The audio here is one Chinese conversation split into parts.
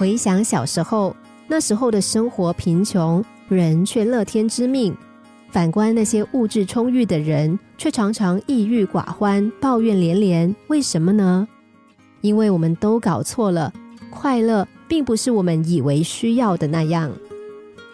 回想小时候，那时候的生活贫穷，人却乐天知命；反观那些物质充裕的人，却常常抑郁寡欢，抱怨连连。为什么呢？因为我们都搞错了，快乐并不是我们以为需要的那样。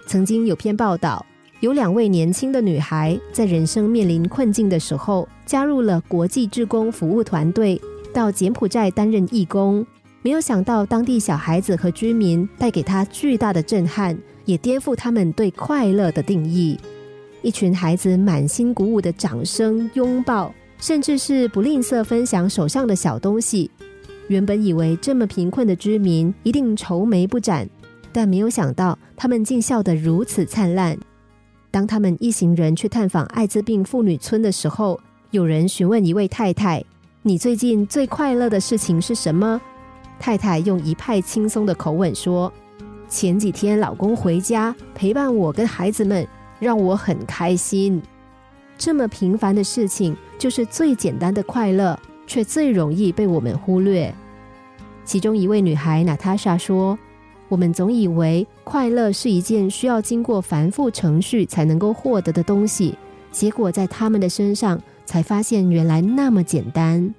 曾经有篇报道，有两位年轻的女孩在人生面临困境的时候，加入了国际志工服务团队，到柬埔寨担任义工。没有想到，当地小孩子和居民带给他巨大的震撼，也颠覆他们对快乐的定义。一群孩子满心鼓舞的掌声、拥抱，甚至是不吝啬分享手上的小东西。原本以为这么贫困的居民一定愁眉不展，但没有想到他们竟笑得如此灿烂。当他们一行人去探访艾滋病妇女村的时候，有人询问一位太太：“你最近最快乐的事情是什么？”太太用一派轻松的口吻说：“前几天老公回家陪伴我跟孩子们，让我很开心。这么平凡的事情，就是最简单的快乐，却最容易被我们忽略。”其中一位女孩娜塔莎说：“我们总以为快乐是一件需要经过繁复程序才能够获得的东西，结果在他们的身上才发现原来那么简单。”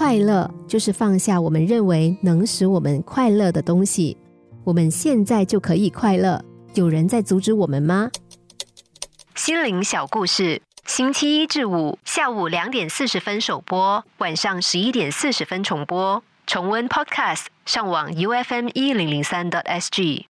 快乐就是放下我们认为能使我们快乐的东西。我们现在就可以快乐，有人在阻止我们吗？心灵小故事，星期一至五下午两点四十分首播，晚上十一点四十分重播。重温 Podcast，上网 U F M 一零零三 t S G。